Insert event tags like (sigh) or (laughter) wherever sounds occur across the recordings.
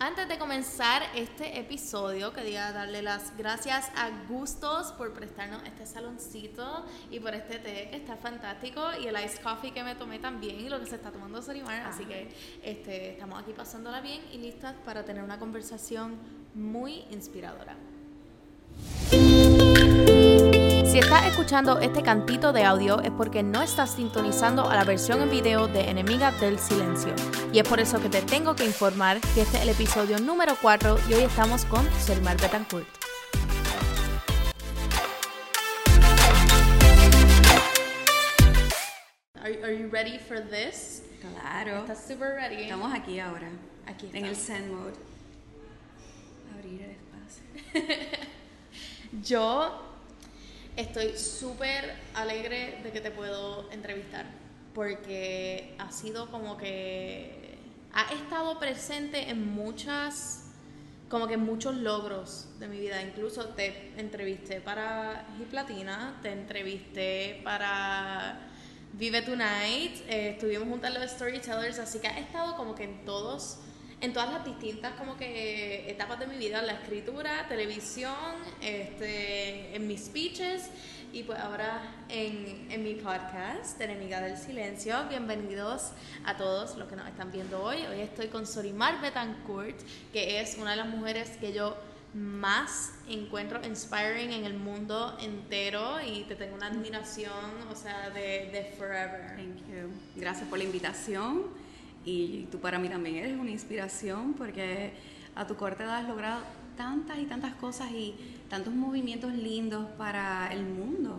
Antes de comenzar este episodio, quería darle las gracias a Gustos por prestarnos este saloncito y por este té que está fantástico y el iced coffee que me tomé también y lo que se está tomando Sorimar. Así que este, estamos aquí pasándola bien y listas para tener una conversación muy inspiradora. Si estás escuchando este cantito de audio es porque no estás sintonizando a la versión en video de Enemiga del Silencio. Y es por eso que te tengo que informar que este es el episodio número 4 y hoy estamos con Selmar Betancourt. Are, are you ready for this? Claro. ¿Estás super ready? Estamos aquí ahora. Aquí En el. Zen mode. Abrir el espacio. (laughs) Yo estoy súper alegre de que te puedo entrevistar porque ha sido como que ha estado presente en muchas como que muchos logros de mi vida. Incluso te entrevisté para Hip Latina te entrevisté para Vive Tonight eh, estuvimos juntas en los Storytellers así que ha estado como que en todos en todas las distintas como que etapas de mi vida, la escritura, televisión, este, en mis speeches y pues ahora en, en mi podcast, Enemiga del Silencio. Bienvenidos a todos los que nos están viendo hoy. Hoy estoy con Sorimar Betancourt, que es una de las mujeres que yo más encuentro inspiring en el mundo entero y te tengo una admiración, o sea, de, de forever. Thank you. Gracias por la invitación. Y tú para mí también eres una inspiración porque a tu corta edad has logrado tantas y tantas cosas y tantos movimientos lindos para el mundo,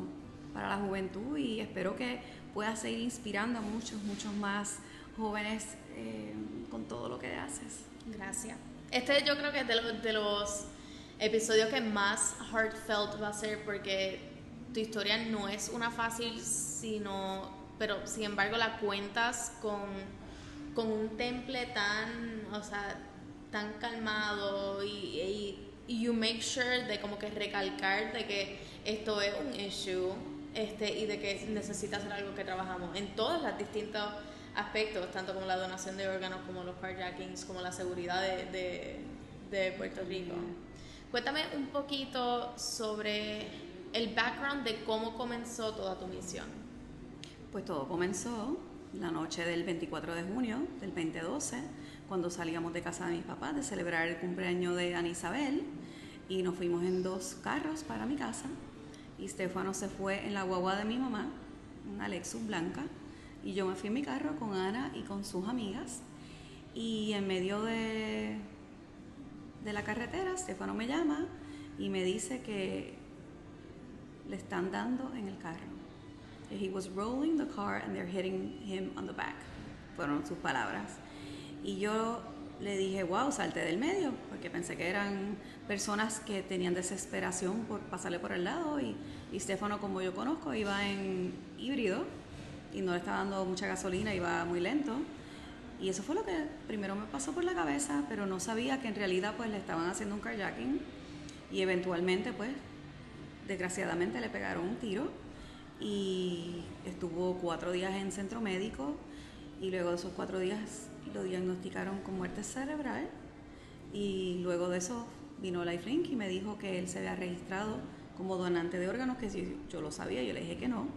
para la juventud y espero que puedas seguir inspirando a muchos, muchos más jóvenes eh, con todo lo que haces. Gracias. Este yo creo que es de los, de los episodios que más heartfelt va a ser porque tu historia no es una fácil, sino, pero sin embargo la cuentas con, con un temple tan, o sea, tan calmado y, y, y you make sure de como que recalcar de que esto es un issue este, y de que necesita hacer algo que trabajamos en todos los distintos aspectos, tanto como la donación de órganos, como los carjackings, como la seguridad de, de, de Puerto Rico. Cuéntame un poquito sobre el background de cómo comenzó toda tu misión. Pues todo comenzó la noche del 24 de junio del 2012, cuando salíamos de casa de mis papás de celebrar el cumpleaños de Ana Isabel y nos fuimos en dos carros para mi casa y Stefano se fue en la guagua de mi mamá, una Lexus blanca, y yo me fui en mi carro con Ana y con sus amigas y en medio de, de la carretera Stefano me llama y me dice que le están dando en el carro. He was rolling the car and they're hitting him on the back. Fueron sus palabras. Y yo le dije, wow, salte del medio, porque pensé que eran personas que tenían desesperación por pasarle por el lado. Y, y Stefano, como yo conozco, iba en híbrido y no le estaba dando mucha gasolina, iba muy lento. Y eso fue lo que primero me pasó por la cabeza, pero no sabía que en realidad pues le estaban haciendo un carjacking y eventualmente pues desgraciadamente le pegaron un tiro y estuvo cuatro días en centro médico y luego de esos cuatro días lo diagnosticaron con muerte cerebral y luego de eso vino Lifelink y me dijo que él se había registrado como donante de órganos, que si yo lo sabía, yo le dije que no,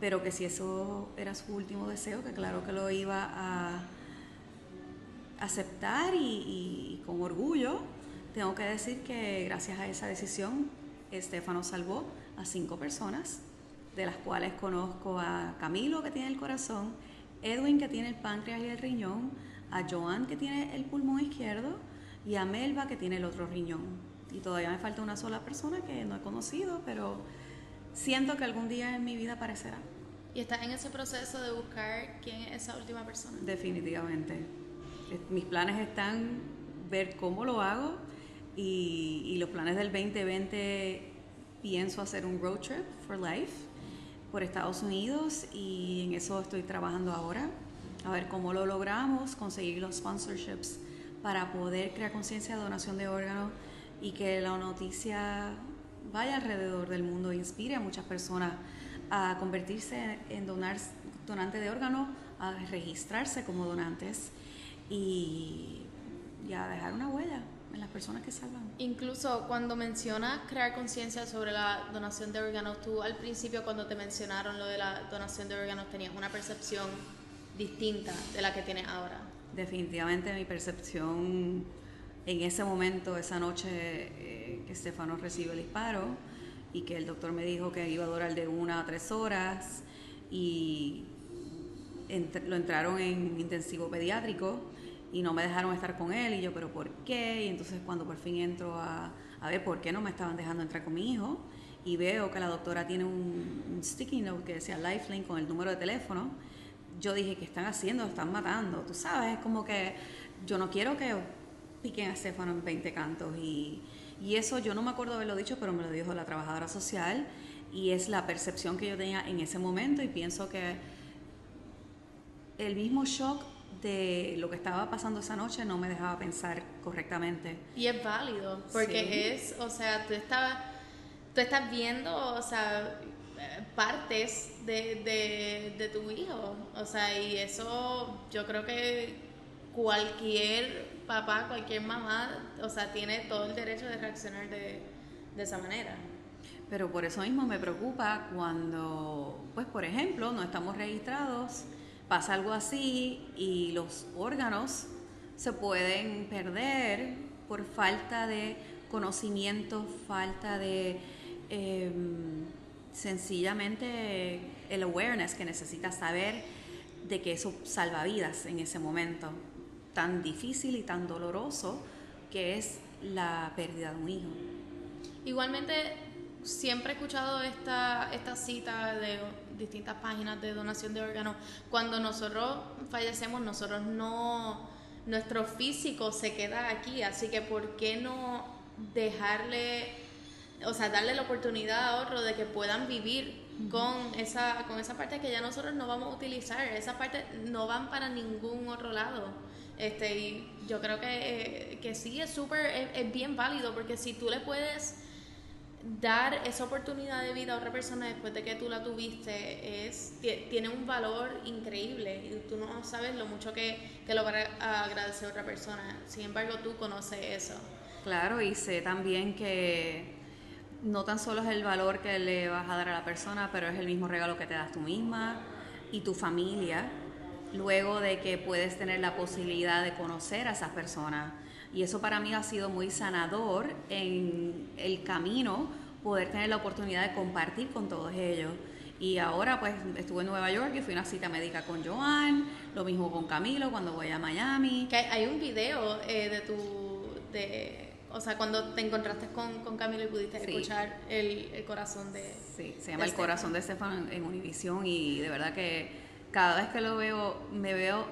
pero que si eso era su último deseo, que claro que lo iba a aceptar y, y con orgullo, tengo que decir que gracias a esa decisión, Estefano salvó a cinco personas de las cuales conozco a Camilo que tiene el corazón, Edwin que tiene el páncreas y el riñón, a Joan que tiene el pulmón izquierdo y a Melba que tiene el otro riñón. Y todavía me falta una sola persona que no he conocido, pero siento que algún día en mi vida aparecerá. Y estás en ese proceso de buscar quién es esa última persona. Definitivamente. Mis planes están ver cómo lo hago y, y los planes del 2020 pienso hacer un road trip for life por Estados Unidos y en eso estoy trabajando ahora. A ver cómo lo logramos, conseguir los sponsorships para poder crear conciencia de donación de órganos y que la noticia vaya alrededor del mundo e inspire a muchas personas a convertirse en donar, donante de órganos, a registrarse como donantes y, y a dejar una huella en las personas que salvan. Incluso cuando mencionas crear conciencia sobre la donación de órganos, tú al principio cuando te mencionaron lo de la donación de órganos tenías una percepción distinta de la que tienes ahora. Definitivamente mi percepción en ese momento, esa noche eh, que Estefano recibió el disparo y que el doctor me dijo que iba a durar de una a tres horas y lo entraron en intensivo pediátrico y no me dejaron estar con él y yo, pero ¿por qué? Y entonces cuando por fin entro a, a ver por qué no me estaban dejando entrar con mi hijo y veo que la doctora tiene un, un sticky note que decía Lifeline con el número de teléfono, yo dije, ¿qué están haciendo? Están matando, tú sabes, es como que yo no quiero que piquen a Stefano en 20 cantos y, y eso yo no me acuerdo haberlo dicho, pero me lo dijo la trabajadora social y es la percepción que yo tenía en ese momento y pienso que el mismo shock de lo que estaba pasando esa noche no me dejaba pensar correctamente. Y es válido, porque es, o sea, tú estabas, tú estás viendo, o sea, partes de, de, de tu hijo, o sea, y eso yo creo que cualquier papá, cualquier mamá, o sea, tiene todo el derecho de reaccionar de, de esa manera. Pero por eso mismo me preocupa cuando, pues por ejemplo, no estamos registrados pasa algo así y los órganos se pueden perder por falta de conocimiento, falta de em, sencillamente el awareness que necesitas saber de que eso salva vidas en ese momento tan difícil y tan doloroso que es la pérdida de un hijo. Igualmente, siempre he escuchado esta, esta cita de distintas páginas de donación de órganos. Cuando nosotros fallecemos, nosotros no, nuestro físico se queda aquí, así que ¿por qué no dejarle, o sea, darle la oportunidad a otro de que puedan vivir con esa, con esa parte que ya nosotros no vamos a utilizar, esa parte no van para ningún otro lado. Este, y yo creo que, que sí es súper, es bien válido, porque si tú le puedes dar esa oportunidad de vida a otra persona después de que tú la tuviste es tiene un valor increíble y tú no sabes lo mucho que, que lo va a agradecer a otra persona. Sin embargo, tú conoces eso. Claro, y sé también que no tan solo es el valor que le vas a dar a la persona, pero es el mismo regalo que te das tú misma y tu familia, luego de que puedes tener la posibilidad de conocer a esas personas y eso para mí ha sido muy sanador en el camino, poder tener la oportunidad de compartir con todos ellos. Y ahora pues estuve en Nueva York y fui a una cita médica con Joan, lo mismo con Camilo cuando voy a Miami. Que hay un video eh, de tu, de, o sea, cuando te encontraste con, con Camilo y pudiste escuchar el, corazón de... Sí, se llama El corazón de Estefan en Univision y de verdad que cada vez que lo veo me veo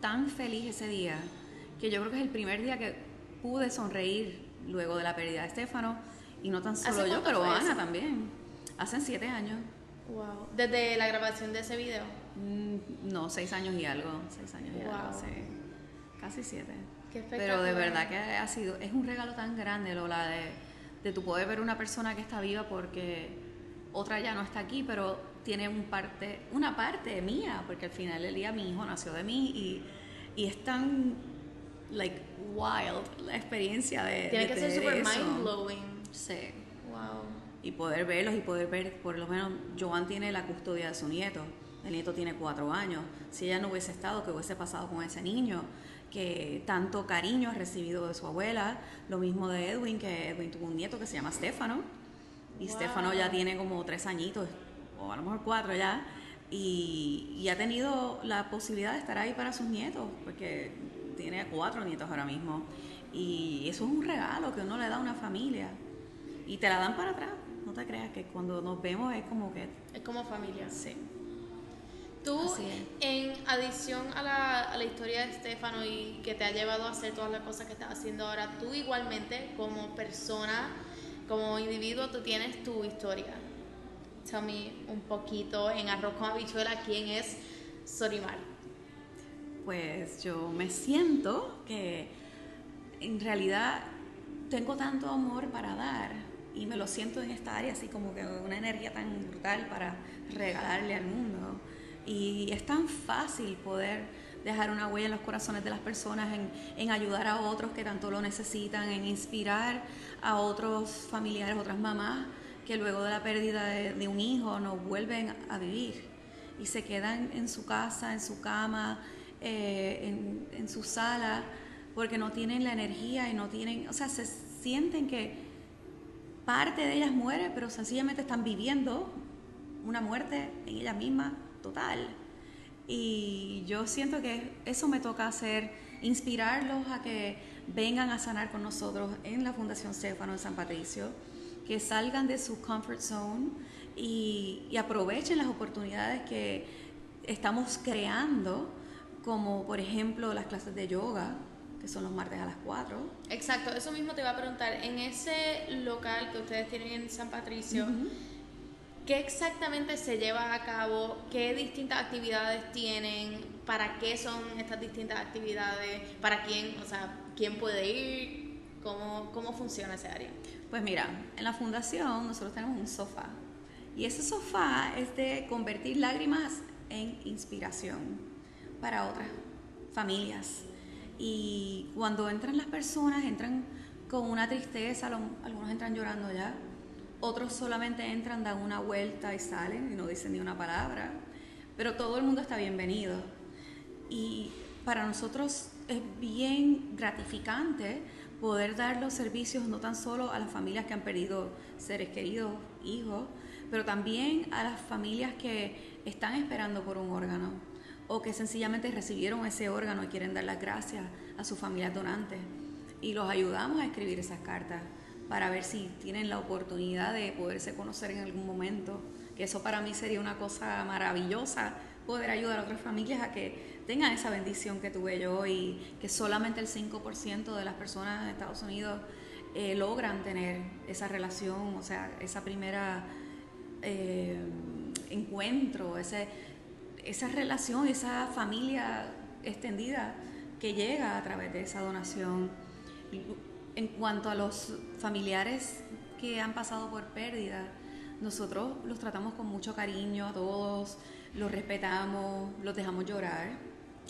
tan feliz ese día que yo creo que es el primer día que pude sonreír luego de la pérdida de Estefano, y no tan solo yo, pero Ana también. Hace siete años. Wow. ¿Desde la grabación de ese video? Mm, no, seis años y algo. Seis años y algo, Casi siete. pero de verdad que ha sido, es un regalo tan grande, Lola, de, de tu poder ver una persona que está viva porque otra ya no está aquí, pero tiene un parte, una parte mía, porque al final del día mi hijo nació de mí y, y es tan like wild la experiencia de tiene que ser super mind blowing sí. Wow. Y poder verlos y poder ver por lo menos Joan tiene la custodia de su nieto. El nieto tiene cuatro años. Si ella no hubiese estado qué hubiese pasado con ese niño que tanto cariño ha recibido de su abuela. Lo mismo de Edwin que Edwin tuvo un nieto que se llama Stefano. Y Stefano ya tiene como tres añitos o a lo mejor cuatro ya. Y, y ha tenido la posibilidad de estar ahí para sus nietos porque tiene cuatro nietos ahora mismo. Y eso es un regalo que uno le da a una familia. Y te la dan para atrás. No te creas que cuando nos vemos es como que... Es como familia. Sí. Tú, en adición a la, a la historia de Estefano y que te ha llevado a hacer todas las cosas que estás haciendo ahora, tú igualmente como persona, como individuo, tú tienes tu historia. Tell me un poquito en Arroz con Habichuela quién es Sorimar pues yo me siento que en realidad tengo tanto amor para dar y me lo siento en esta área así como que una energía tan brutal para regalarle al mundo. Y es tan fácil poder dejar una huella en los corazones de las personas, en, en ayudar a otros que tanto lo necesitan, en inspirar a otros familiares, otras mamás que luego de la pérdida de, un hijo no vuelven a vivir y se quedan en su casa, en su cama, eh, en, en su sala, porque no tienen la energía y no tienen, o sea, se sienten que parte de ellas muere, pero sencillamente están viviendo una muerte en ellas mismas total. Y yo siento que eso me toca hacer, inspirarlos a que vengan a sanar con nosotros en la Fundación Céfano en San Patricio, que salgan de su comfort zone y, y aprovechen las oportunidades que estamos creando, como por ejemplo las clases de yoga, que son los martes a las 4. Exacto, eso mismo te iba a preguntar. En ese local que ustedes tienen en San Patricio, ¿qué exactamente se lleva a cabo? ¿Qué distintas actividades tienen? ¿Para qué son estas distintas actividades? ¿Para quién? O sea, ¿quién puede ir? ¿Cómo, cómo funciona ese área? Pues mira, en la fundación nosotros tenemos un sofá. Y ese sofá es de convertir lágrimas en inspiración para otras familias. Y cuando entran las personas, entran con una tristeza, algunos entran llorando ya, otros solamente entran, dan una vuelta y salen y no dicen ni una palabra, pero todo el mundo está bienvenido. Y para nosotros es bien gratificante poder dar los servicios no tan solo a las familias que han perdido seres queridos, hijos, pero también a las familias que están esperando por un órgano o que sencillamente recibieron ese órgano y quieren dar las gracias a sus familias donantes. Y los ayudamos a escribir esas cartas para ver si tienen la oportunidad de poderse conocer en algún momento. Que eso para mí sería una cosa maravillosa, poder ayudar a otras familias a que tengan esa bendición que tuve yo y que solamente el 5% de las personas en Estados Unidos eh, logran tener esa relación, o sea, esa primera eh, encuentro, ese esa relación, esa familia extendida que llega a través de esa donación. En cuanto a los familiares que han pasado por pérdida, nosotros los tratamos con mucho cariño a todos, los respetamos, los dejamos llorar,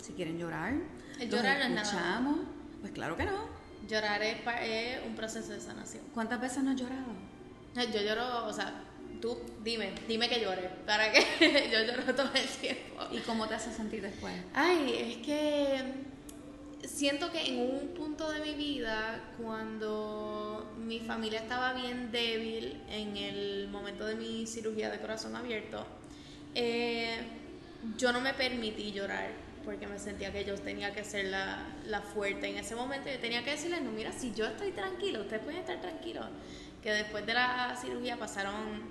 si quieren llorar. El llorar no es nada. Pues claro que no. Llorar es un proceso de sanación. ¿Cuántas veces no has llorado? Yo lloro, o sea, tú dime, dime que llore, para que (laughs) yo lloro todo el tiempo. ¿Y cómo te hace sentir después? Ay, es que siento que en un punto de mi vida, cuando mi familia estaba bien débil en el momento de mi cirugía de corazón abierto, eh, yo no me permití llorar porque me sentía que yo tenía que ser la, la fuerte en ese momento. Yo tenía que decirles, no, mira, si yo estoy tranquilo, ustedes pueden estar tranquilos. Que después de la cirugía pasaron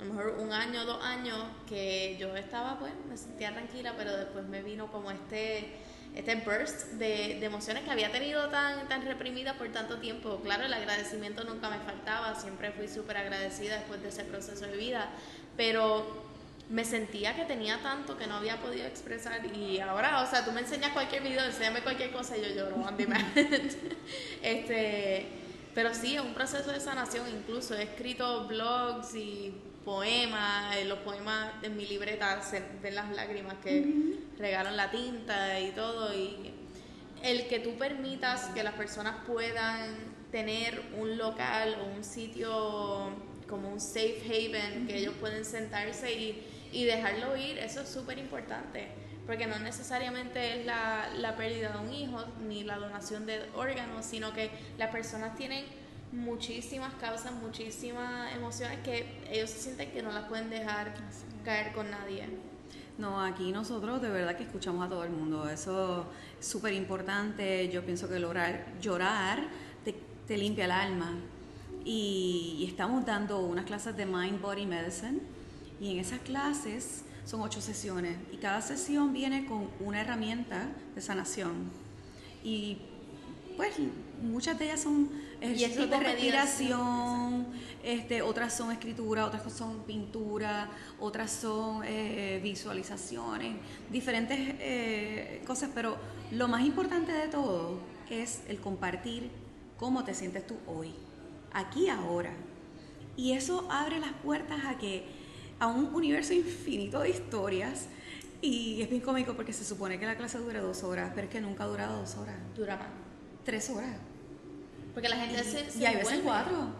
a lo mejor un año, dos años, que yo estaba, pues, me sentía tranquila, pero después me vino como este, este burst de, emociones que había tenido tan, tan reprimida por tanto tiempo. Claro, el agradecimiento nunca me faltaba, siempre fui súper agradecida después de ese proceso de vida, pero me sentía que tenía tanto que no había podido expresar y ahora, o sea, tú me enseñas cualquier video, enséñame cualquier cosa y yo lloro on (laughs) este, pero sí, es un proceso de sanación, incluso he escrito blogs y poemas, los poemas en mi libreta se ven las lágrimas que regalan la tinta y todo. Y el que tú permitas que las personas puedan tener un local o un sitio como un safe haven, que ellos pueden sentarse y, y dejarlo ir, eso es súper importante. Porque no necesariamente es la, la pérdida de un hijo ni la donación de órganos, sino que las personas tienen muchísimas causas, muchísimas emociones que ellos sienten que no las pueden dejar caer con nadie. No, aquí nosotros de verdad que escuchamos a todo el mundo, eso es súper importante, yo pienso que lograr llorar te, limpia el alma. Y, y, estamos dando unas clases de Mind Body Medicine. Y en esas clases son ocho sesiones. Y cada sesión viene con una herramienta de sanación. Y pues muchas de ellas son ejercicios de respiración, este, otras son escritura, otras son pintura, otras son eh, visualizaciones, diferentes eh, cosas, pero lo más importante de todo es el compartir cómo te sientes tú hoy, aquí ahora. Y eso abre las puertas a que a un universo infinito de historias Y es bien cómico porque se supone que la clase dura dos horas, pero es que nunca ha durado dos horas. Dura más. Tres horas. Porque la gente se, se y hay veces cuatro.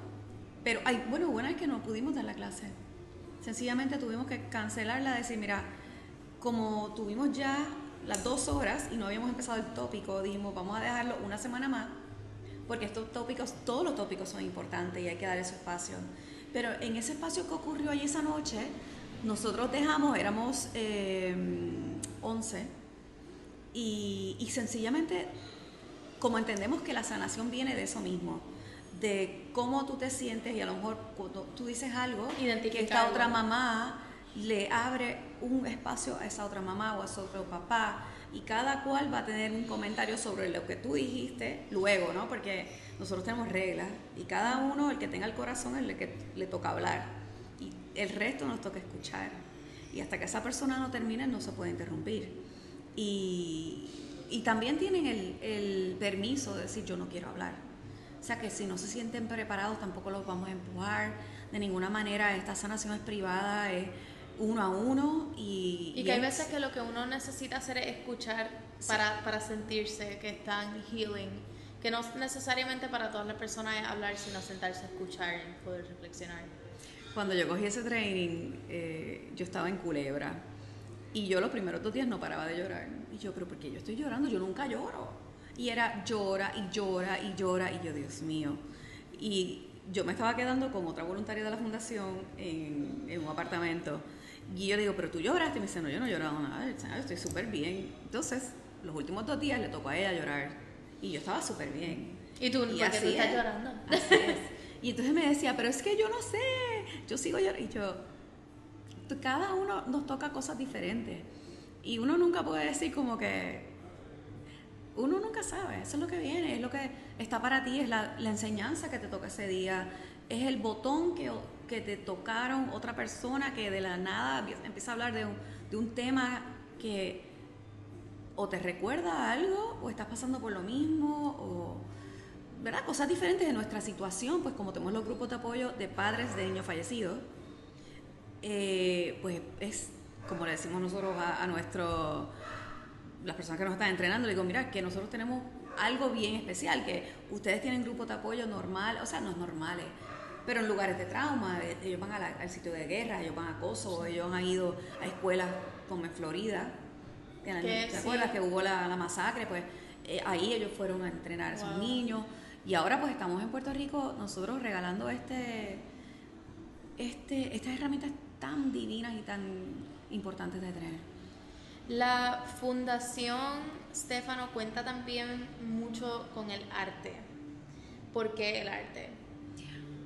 Pero hay, bueno, buena es que no pudimos dar la clase. Sencillamente tuvimos que cancelarla, decir, mira, como tuvimos ya las dos horas y no habíamos empezado el tópico, dijimos, vamos a dejarlo una semana más, porque estos tópicos, todos los tópicos son importantes y hay que dar ese espacio. Pero en ese espacio que ocurrió allí esa noche, nosotros dejamos, éramos eh, 11, y, y sencillamente, como entendemos que la sanación viene de eso mismo, de cómo tú te sientes y a lo mejor cuando tú dices algo, que esta otra mamá le abre un espacio a esa otra mamá o a ese otro papá y cada cual va a tener un comentario sobre lo que tú dijiste luego, ¿no? Porque nosotros tenemos reglas y cada uno, el que tenga el corazón, es el que le toca hablar y el resto nos toca escuchar. Y hasta que esa persona no termine no se puede interrumpir. Y, y también tienen el, el permiso de decir yo no quiero hablar. O sea que si no se sienten preparados tampoco los vamos a empujar. De ninguna manera esta sanación es privada, es uno a uno y... Y que hay es- veces que lo que uno necesita hacer es escuchar para, para sentirse que están healing. Que no necesariamente para todas las personas es hablar, sino sentarse a escuchar y poder reflexionar. Cuando yo cogí ese training, eh, yo estaba en Culebra y yo los primeros dos días no paraba de llorar. Y yo, pero ¿por qué yo estoy llorando? Yo nunca lloro. Y era llora y llora y llora y yo, Dios mío. Y yo me estaba quedando con otra voluntaria de la fundación en, en un apartamento. Y yo le digo, pero tú lloraste. Y me dice, no, yo no he llorado nada, estoy súper bien. Entonces, los últimos dos días le tocó a ella llorar. Y yo estaba súper bien. ¿Y tú? Y ¿Por qué tú estás es. llorando? Así es. Y entonces me decía, pero es que yo no sé, yo sigo llorando. Y yo, cada uno nos toca cosas diferentes. Y uno nunca puede decir como que, uno nunca sabe, eso es lo que viene, es lo que está para ti, es la, enseñanza que te toca ese día, es el botón que, que te tocaron otra persona que de la nada empieza a hablar de un, de un tema que o te recuerda algo o estás pasando por lo mismo o ¿verdad? cosas diferentes de nuestra situación, pues como tenemos los grupos de apoyo de padres de niños fallecidos, eh, pues es como le decimos nosotros a, a nuestro las personas que nos están entrenando, le digo, mira, que nosotros tenemos algo bien especial, que ustedes tienen grupos de apoyo normal, o sea, no es normales, pero en lugares de trauma, eh, ellos van a la- al sitio de guerra, ellos van a Kosovo, ellos han ido a escuelas como en Florida, Que ¿te sí. acuerdas que hubo la, la masacre? Pues eh, ahí ellos fueron a entrenar a esos Wow. niños y ahora pues estamos en Puerto Rico nosotros regalando este, este, estas herramientas tan divinas y tan importantes de tener. La fundación Stefano cuenta también mucho con el arte. ¿Por qué el arte?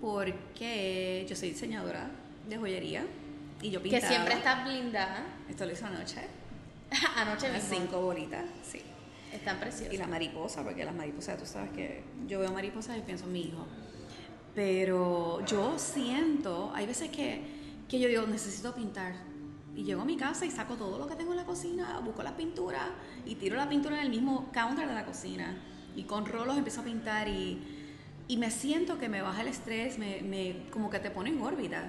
Porque yo soy diseñadora de joyería y yo Que pintaba. siempre está blindada. Esto lo hice anoche. (laughs) Anoche Las mismo. cinco bolitas, sí. Están preciosas. Y la mariposa, porque las mariposas, tú sabes que yo veo mariposas y pienso en mi hijo. Pero yo siento, hay veces que, que yo digo, necesito pintar. Y llego a mi casa y saco todo lo que tengo en la cocina, busco las pinturas y tiro la pintura en el mismo counter de la cocina. Y con rolos empiezo a pintar y, y me siento que me baja el estrés, me, me- como que te pone en órbita.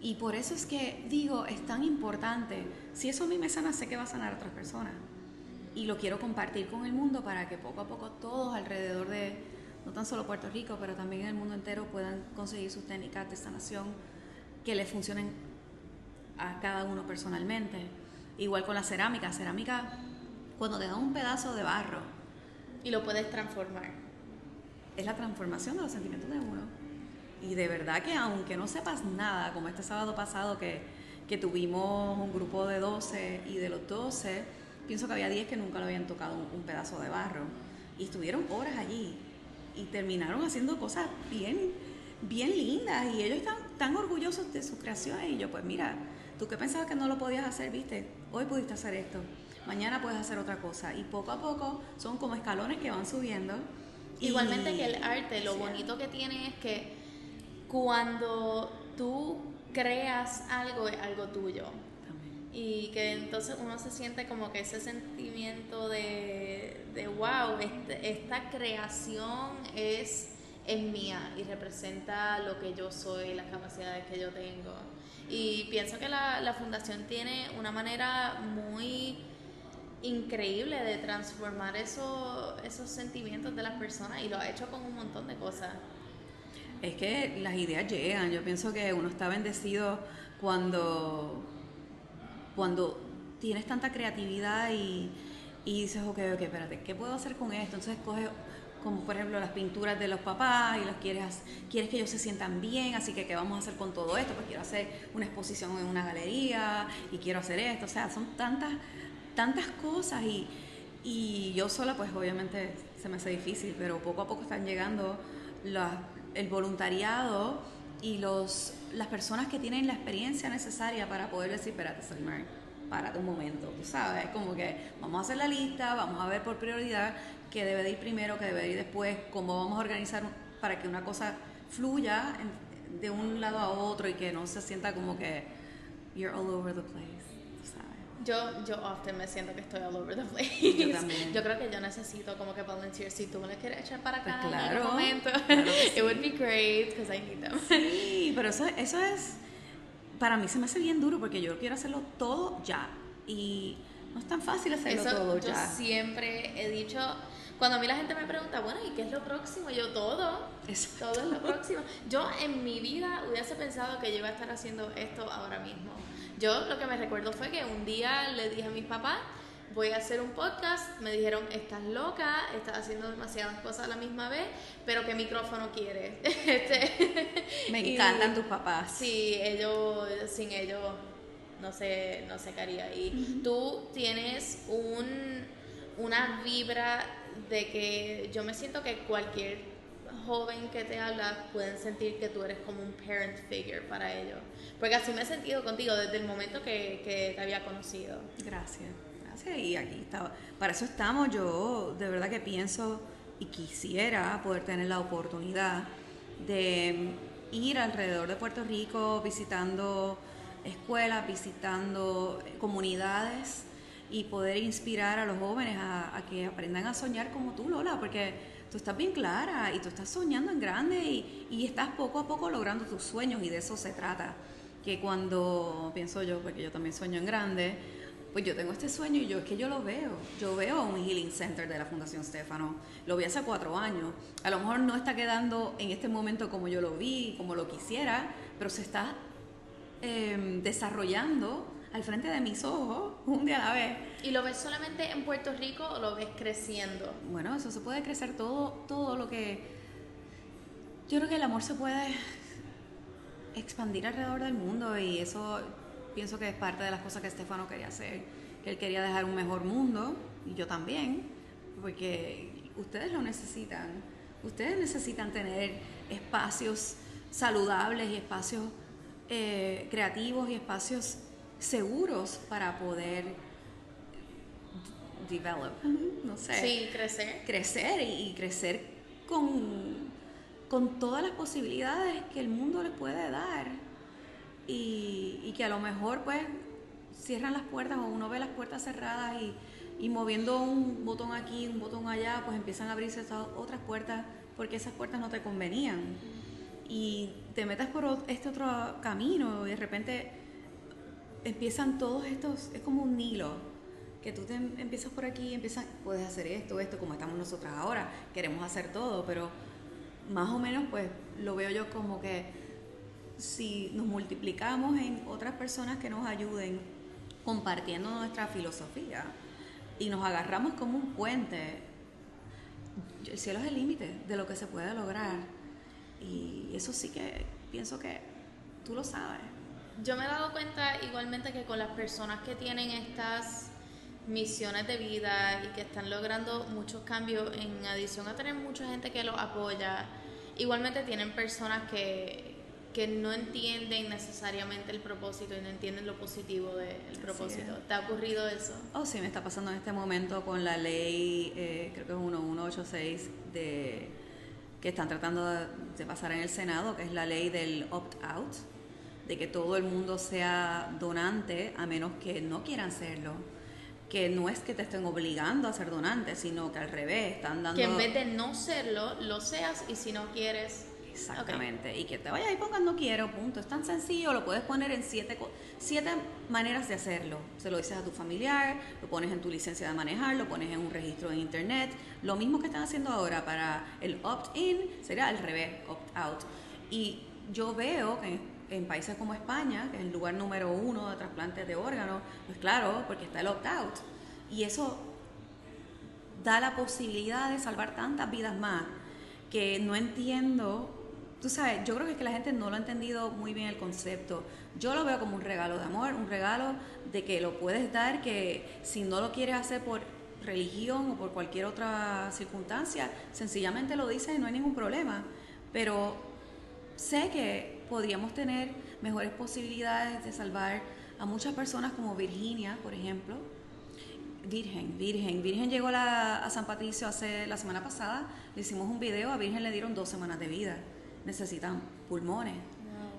Y por eso es que digo, es tan importante. Si eso a mí me sana, sé que va a sanar a otras personas y lo quiero compartir con el mundo para que poco a poco todos alrededor de, no tan solo Puerto Rico, pero también en el mundo entero puedan conseguir sus técnicas de sanación que les funcionen a cada uno personalmente. Igual con la cerámica, cerámica, cuando te dan un pedazo de barro, Y lo puedes transformar. es la transformación de los sentimientos de uno. Y de verdad que aunque no sepas nada, como este sábado pasado que, que tuvimos un grupo de 12 y de los 12, pienso que había 10 que nunca le habían tocado un, un pedazo de barro. Y estuvieron horas allí y terminaron haciendo cosas bien, bien lindas y ellos están tan orgullosos de sus creaciones. Y yo, pues mira, tú que pensabas que no lo podías hacer, viste, hoy pudiste hacer esto, mañana puedes hacer otra cosa. Y poco a poco son como escalones que van subiendo. y- Igualmente que el arte, lo Sí. bonito que tiene es que cuando tú creas algo, es algo tuyo. También. Y que entonces uno se siente como que ese sentimiento de, de wow, este- esta creación es, es mía y representa lo que yo soy, las capacidades que yo tengo. Y pienso que la, la fundación tiene una manera muy increíble de transformar eso, esos sentimientos de las personas y lo ha hecho con un montón de cosas. Es que las ideas llegan, yo pienso que uno está bendecido cuando, cuando tienes tanta creatividad y, y dices, ok, ok, espérate, ¿qué puedo hacer con esto? Entonces coges como por ejemplo las pinturas de los papás y los quieres, quieres que ellos se sientan bien, así que ¿qué vamos a hacer con todo esto? Pues quiero hacer una exposición en una galería y quiero hacer esto, o sea, son tantas, tantas cosas y, y yo sola pues obviamente se me hace difícil, pero poco a poco están llegando el voluntariado y los, las personas que tienen la experiencia necesaria para poder decir, espérate, Selmer, párate un momento, tú sabes, como que vamos a hacer la lista, vamos a ver por prioridad que debe de ir primero, que debe de ir después, cómo vamos a organizar para que una cosa fluya de un lado a otro y que no se sienta como que you're all over the place. Yo, yo often me siento que estoy all over the (laughs) place. Yo también. Yo creo que yo necesito como que volunteer. Si tú me quieres echar para Pues acá en claro, algún momento, claro que (laughs) it would be great because I need them. Sí, pero eso, eso es, para mí se me hace bien duro porque yo quiero hacerlo todo ya y no es tan fácil hacerlo Eso todo yo ya. siempre he dicho, cuando a mí la gente me pregunta, bueno, ¿y qué es lo próximo? Yo todo, todo es lo próximo. Yo en mi vida hubiese pensado que yo iba a estar haciendo esto ahora mismo. Yo lo que me recuerdo fue que un día le dije a mis papás, voy a hacer un podcast, me dijeron, estás loca, estás haciendo demasiadas cosas a la misma vez, pero ¿qué micrófono quieres? (laughs) Este, Me y- encantan tus papás. Sí, ellos, sin ellos, no sé, no sé qué haría. Y tú tienes un, una vibra de que yo me siento que cualquier joven que te habla pueden sentir que tú eres como un parent figure para ellos. Porque así me he sentido contigo desde el momento que, que te había conocido. Gracias, gracias. Y aquí está. Para eso estamos. Yo de verdad que pienso y quisiera poder tener la oportunidad de ir alrededor de Puerto Rico visitando escuelas, visitando comunidades y poder inspirar a los jóvenes a, a que aprendan a soñar como tú, Lola, porque tú estás bien clara y tú estás soñando en grande y, y estás poco a poco logrando tus sueños y de eso se trata. Que cuando pienso yo, porque yo también sueño en grande, pues yo tengo este sueño y yo es que yo lo veo. Yo veo un Healing Center de la Fundación Stefano. Lo vi hace cuatro años. A lo mejor no está quedando en este momento como yo lo vi, como lo quisiera, pero se está eh, desarrollando al frente de mis ojos un día a la vez. ¿Y lo ves solamente en Puerto Rico o lo ves creciendo? Bueno, eso se puede crecer todo, todo lo que... Yo creo que el amor se puede expandir alrededor del mundo y eso pienso que es parte de las cosas que Estefano quería hacer, que él quería dejar un mejor mundo y yo también, porque ustedes lo necesitan, ustedes necesitan tener espacios saludables y espacios eh, creativos y espacios seguros para poder develop, no sé. Sí, crecer. crecer y, y crecer con, con todas las posibilidades que el mundo le puede dar. Y, y que a lo mejor pues cierran las puertas o uno ve las puertas cerradas y, y moviendo un botón aquí, un botón allá, pues empiezan a abrirse esas otras puertas porque esas puertas no te convenían. Y te metes por este otro camino y de repente empiezan todos estos, es como un hilo, que tú te em- empiezas por aquí, empiezas, puedes hacer esto, esto, como estamos nosotras ahora, queremos hacer todo, pero más o menos pues lo veo yo como que si nos multiplicamos en otras personas que nos ayuden compartiendo nuestra filosofía y nos agarramos como un puente, el cielo es el límite de lo que se puede lograr y eso sí que pienso que tú lo sabes. Yo me he dado cuenta igualmente que con las personas que tienen estas misiones de vida y que están logrando muchos cambios, en adición a tener mucha gente que los apoya, igualmente tienen personas que, que no entienden necesariamente el propósito y no entienden lo positivo del propósito. ¿Te ha ocurrido eso? Oh, sí, me está pasando en este momento con la ley, eh, creo que es 1186, de, que están tratando de, de pasar en el Senado, que es la ley del opt-out, de que todo el mundo sea donante a menos que no quieran serlo. que no es que te estén obligando a ser donante, sino que al revés, están dando... Que en vez de no serlo, lo seas y si no quieres... Exactamente, y que te vayas y pongas no quiero, punto. Es tan sencillo, lo puedes poner en siete, siete maneras de hacerlo. Se lo dices a tu familiar, lo pones en tu licencia de manejar, lo pones en un registro en internet. Lo mismo que están haciendo ahora para el opt-in, sería al revés, opt-out. Y yo veo que en países como España, que es el lugar número uno de trasplantes de órganos, pues claro, porque está el opt-out. Y eso da la posibilidad de salvar tantas vidas más que no entiendo. Tú sabes, yo creo que, es que la gente no lo ha entendido muy bien el concepto. Yo lo veo como un regalo de amor, un regalo de que lo puedes dar, que si no lo quieres hacer por religión o por cualquier otra circunstancia, sencillamente lo dices y no hay ningún problema. Pero sé que podríamos tener mejores posibilidades de salvar a muchas personas como Virginia, por ejemplo. Virgen, Virgen. Virgen llegó a San Patricio hace la semana pasada, le hicimos un video, a Virgen le dieron dos semanas de vida. Necesitan pulmones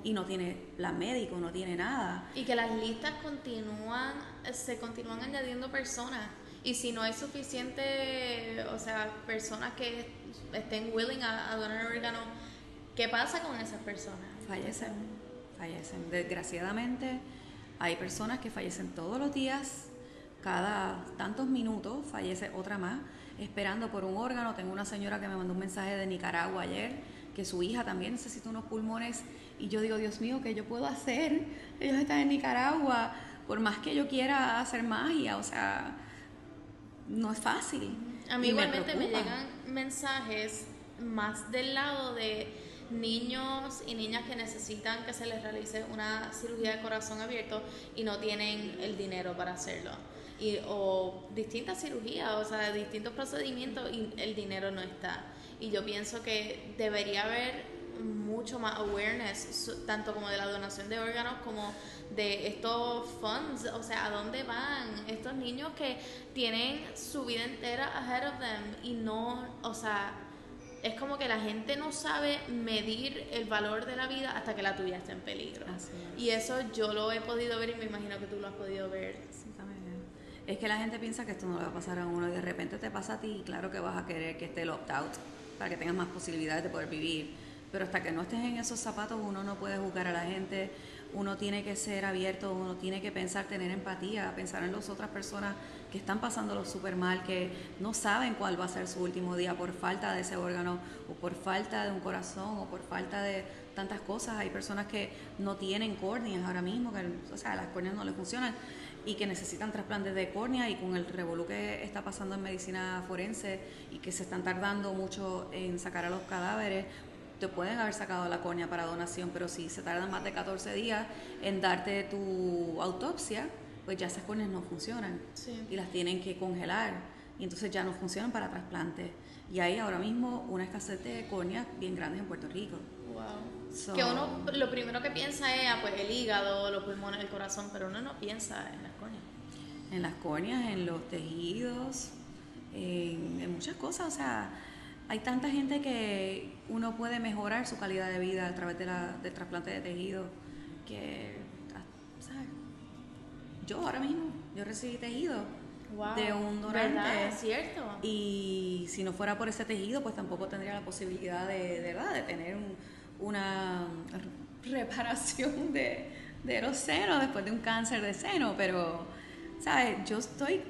y no tiene plan médico, no tiene nada. Y que las listas continúan, se continúan añadiendo personas. Y si no hay suficiente, o sea, personas que estén willing a, a donar órgano ¿Qué pasa con esas personas? Fallecen, fallecen. Desgraciadamente hay personas que fallecen todos los días, cada tantos minutos fallece otra más, esperando por un órgano. Tengo una señora que me mandó un mensaje de Nicaragua ayer, que su hija también necesita unos pulmones, y yo digo, Dios mío, ¿qué yo puedo hacer? Ellos están en Nicaragua, por más que yo quiera hacer magia, o sea, no es fácil. A mí igualmente me llegan mensajes más del lado de niños y niñas que necesitan que se les realice una cirugía de corazón abierto y no tienen el dinero para hacerlo. Y, o distintas cirugías, o sea, distintos procedimientos y el dinero no está. Y yo pienso que debería haber mucho más awareness, tanto como de la donación de órganos como de estos funds, o sea, a dónde van estos niños que tienen su vida entera ahead of them y no, o sea, es como que la gente no sabe medir el valor de la vida hasta que la tuya está en peligro. y eso yo lo he podido ver y me imagino que tú lo has podido ver. Es que la gente piensa que esto no le va a pasar a uno y de repente te pasa a ti y claro que vas a querer que esté el opt-out para que tengas más posibilidades de poder vivir. Pero hasta que no estés en esos zapatos uno no puede juzgar a la gente, uno tiene que ser abierto, uno tiene que pensar, tener empatía, pensar en las otras personas que están pasándolo súper mal, que no saben cuál va a ser su último día por falta de ese órgano o por falta de un corazón o por falta de tantas cosas. Hay personas que no tienen córneas ahora mismo, que o sea, las córneas no les funcionan y que necesitan trasplantes de córnea y con el revolú que está pasando en medicina forense y que se están tardando mucho en sacar a los cadáveres, te pueden haber sacado la córnea para donación, pero si se tardan más de 14 días en darte tu autopsia, pues ya esas córneas no funcionan y las tienen que congelar y entonces ya no funcionan para trasplante. Y hay ahora mismo una escasez de córneas bien grandes en Puerto Rico. Wow. que uno lo primero que piensa es ah, pues el hígado, los pulmones, el corazón, pero uno no piensa en las córneas. En las córneas, en los tejidos, en, en muchas cosas, o sea, hay tanta gente que uno puede mejorar su calidad de vida a través de la, del trasplante de tejido que yo ahora mismo, yo recibí tejido de un donante. Es cierto. Y si no fuera por ese tejido, pues tampoco tendría la posibilidad de, verdad, de tener una reparación de, de los senos después de un cáncer de seno. Pero, ¿sabes? Yo estoy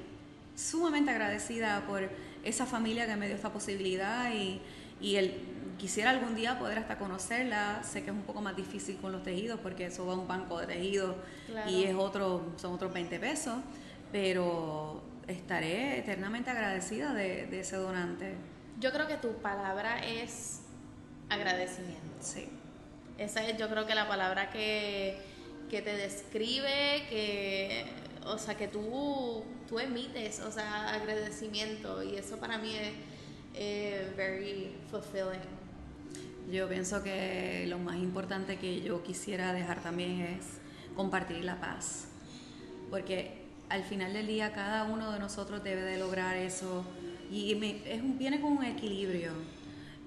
sumamente agradecida por esa familia que me dio esta posibilidad y, y el quisiera algún día poder hasta conocerla. Sé que es un poco más difícil con los tejidos porque eso va a un banco de tejidos y es otro, son otros 20 pesos, pero estaré eternamente agradecida de, ese donante. Yo creo que tu palabra es agradecimiento. Sí. Esa es yo creo que la palabra que, que te describe, que, o sea, que tú, tú emites, o sea, agradecimiento. Y eso para mí es eh, very fulfilling. Yo pienso que lo más importante que yo quisiera dejar también es compartir la paz, porque al final del día cada uno de nosotros debe de lograr eso. Y es un, viene con un equilibrio.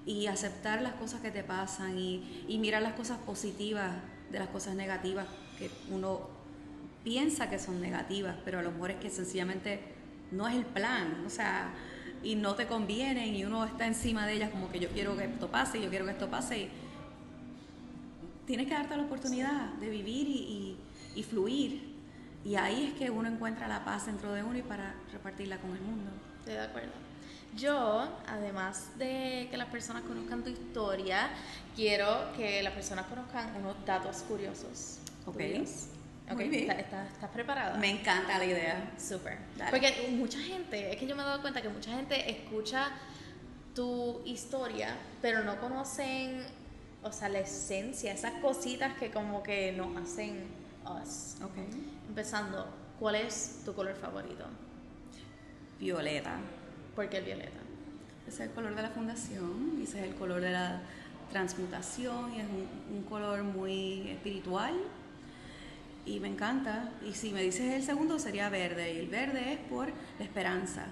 Y aceptar las cosas que te pasan y, y mirar las cosas positivas de las cosas negativas que uno piensa que son negativas, pero a lo mejor es que sencillamente no es el plan, o sea, y no te convienen y uno está encima de ellas como que yo quiero que esto pase, yo quiero que esto pase. Y tienes que darte la oportunidad de vivir y, y fluir. Y ahí es que uno encuentra la paz dentro de uno y para repartirla con el mundo. Estoy de acuerdo. Yo, además de que las personas conozcan tu historia, quiero que las personas conozcan unos datos curiosos. Ok. tuyos. Muy Ok, bien. ¿Estás, estás- estás preparada? Me encanta la idea. Súper. Porque mucha gente, es que yo me he dado cuenta que mucha gente escucha tu historia, pero no conocen, o sea, la esencia, esas cositas que como que nos hacen us. Ok. Empezando, ¿cuál es tu color favorito? Violeta. ¿Por qué el violeta? Ese es el color de la fundación, ese es el color de la transmutación, y es un, un color muy espiritual. Y me encanta. Y si me dices el segundo sería verde, y el verde es por la esperanza.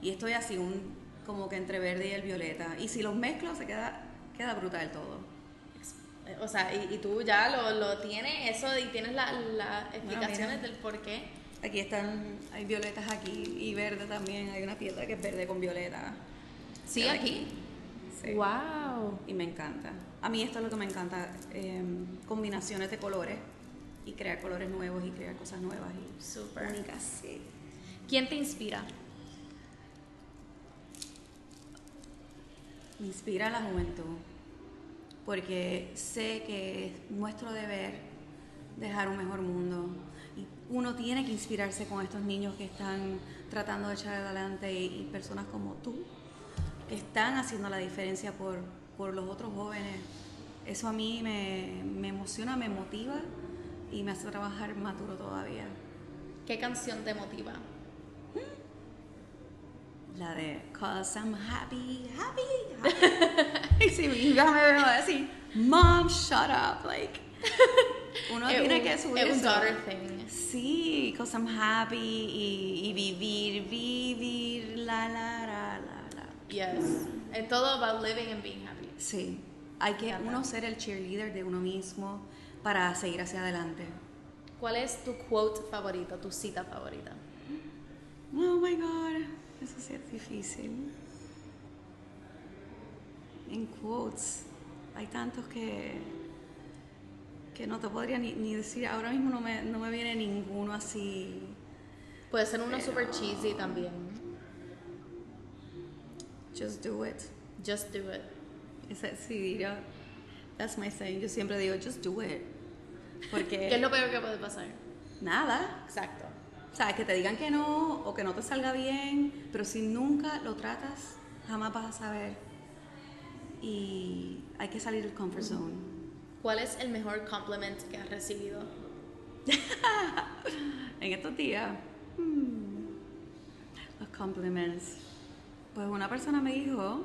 Y estoy así, un, como que entre verde y el violeta. Y si los mezclo se queda, queda brutal todo. O sea, y, y tú ya lo, lo tienes eso y tienes las explicaciones mira. del por qué. Aquí están, hay violetas aquí y verde también. Hay una piedra que es verde con violeta. Sí, aquí. Sí. Wow. Y me encanta. A mí esto es lo que me encanta, eh, combinaciones de colores y crear colores nuevos y crear cosas nuevas y Súper. únicas. Sí. ¿Quién te inspira? Me inspira la juventud porque sé que es nuestro deber dejar un mejor mundo y uno tiene que inspirarse con estos niños que están tratando de echar adelante y, y personas como tú que están haciendo la diferencia por, por los otros jóvenes. Eso a mí me, me emociona, me motiva y me hace trabajar más duro todavía. ¿Qué canción te motiva? La de Cause I'm happy, happy, (laughs) happy. y si mi hija me ve va a decir, Mom, shut up. Like, (laughs) uno Es tiene un- que subir es un daughter thing. Sí, cause I'm happy y, y vivir, vivir, la, la, la, la, la. Yes. Es todo about living and being happy. Sí, hay que uno ser el cheerleader de uno mismo para seguir hacia adelante. ¿Cuál es tu quote favorito, tu cita favorita? Oh my God, eso sí es difícil. En quotes, hay tantos que, que no te podría ni, ni decir, ahora mismo no me, no me viene ninguno así. Puede ser uno super cheesy también. Just do it. Just do it. Ese, sí, yo, that's my saying. Yo siempre digo, just do it. Porque ¿Qué es lo peor que puede pasar? nada, Exacto. O sea, que te digan que no o que no te salga bien, pero si nunca lo tratas, jamás vas a saber. Y hay que salir del comfort zone. ¿Cuál es el mejor compliment que has recibido? (laughs) En estos días, hmm, los compliments. Pues una persona me dijo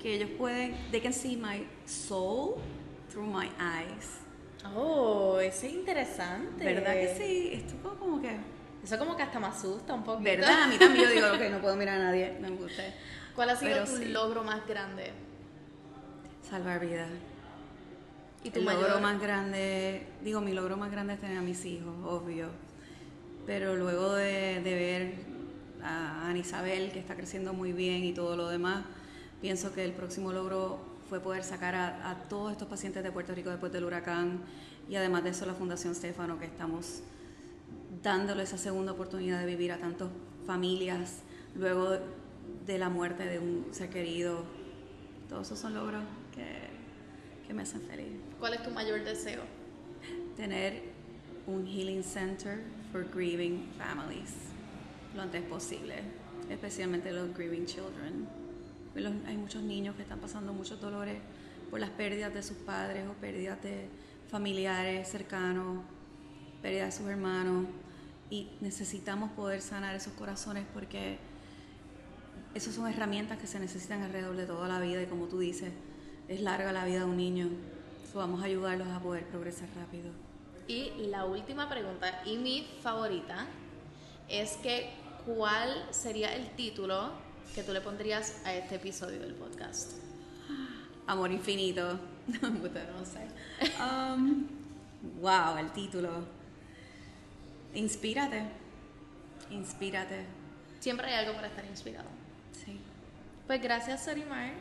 que ellos pueden, they can see my soul through my eyes. Oh, eso es interesante. ¿Verdad que sí? Esto como- que, Eso como que hasta me asusta un poco. ¿verdad? A mí también yo digo, (laughs) ok, no puedo mirar a nadie, no me gusta. ¿Cuál ha sido Pero tu sí. logro más grande? Salvar vidas. ¿Y tu el mayor logro más grande, digo, mi logro más grande es tener a mis hijos, obvio. Pero luego de, de ver a Ana Isabel, que está creciendo muy bien y todo lo demás, pienso que el próximo logro fue poder sacar a, a todos estos pacientes de Puerto Rico después del huracán y además de eso la Fundación Stefano, que estamos dándole esa segunda oportunidad de vivir a tantas familias luego de, de la muerte de un ser querido. Todos esos son logros que, que me hacen feliz ¿Cuál es tu mayor deseo? tener un healing center for grieving families lo antes posible, especialmente los grieving children. Los- hay muchos niños que están pasando muchos dolores por las pérdidas de sus padres o pérdidas de familiares cercanos, pérdidas de sus hermanos y necesitamos poder sanar esos corazones porque esas son herramientas que se necesitan alrededor de toda la vida y como tú dices, es larga la vida de un niño. So, vamos a ayudarlos a poder progresar rápido. Y la última pregunta, y mi favorita, es que ¿cuál sería el título que tú le pondrías a este episodio del podcast? (gasps) Amor infinito. (laughs) No sé. Um, wow, el título. Inspírate. Inspírate. siempre hay algo para estar inspirado. Sí. Pues gracias, Sorimar,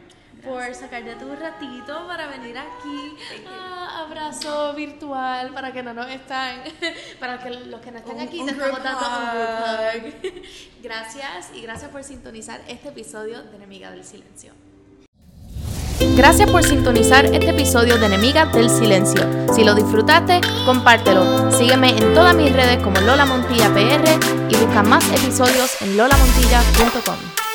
por sacarte tu ratito para venir aquí. a abrazo virtual para que no nos están, (laughs) para que los que no están Un- aquí un te estamos dando un hug. group hug. (laughs) Gracias y gracias por sintonizar este episodio de Enemiga del Silencio. Gracias por sintonizar este episodio de Enemiga del Silencio. Si lo disfrutaste, compártelo. Sígueme en todas mis redes como Lola Montilla PR y busca más episodios en lolamontilla.com.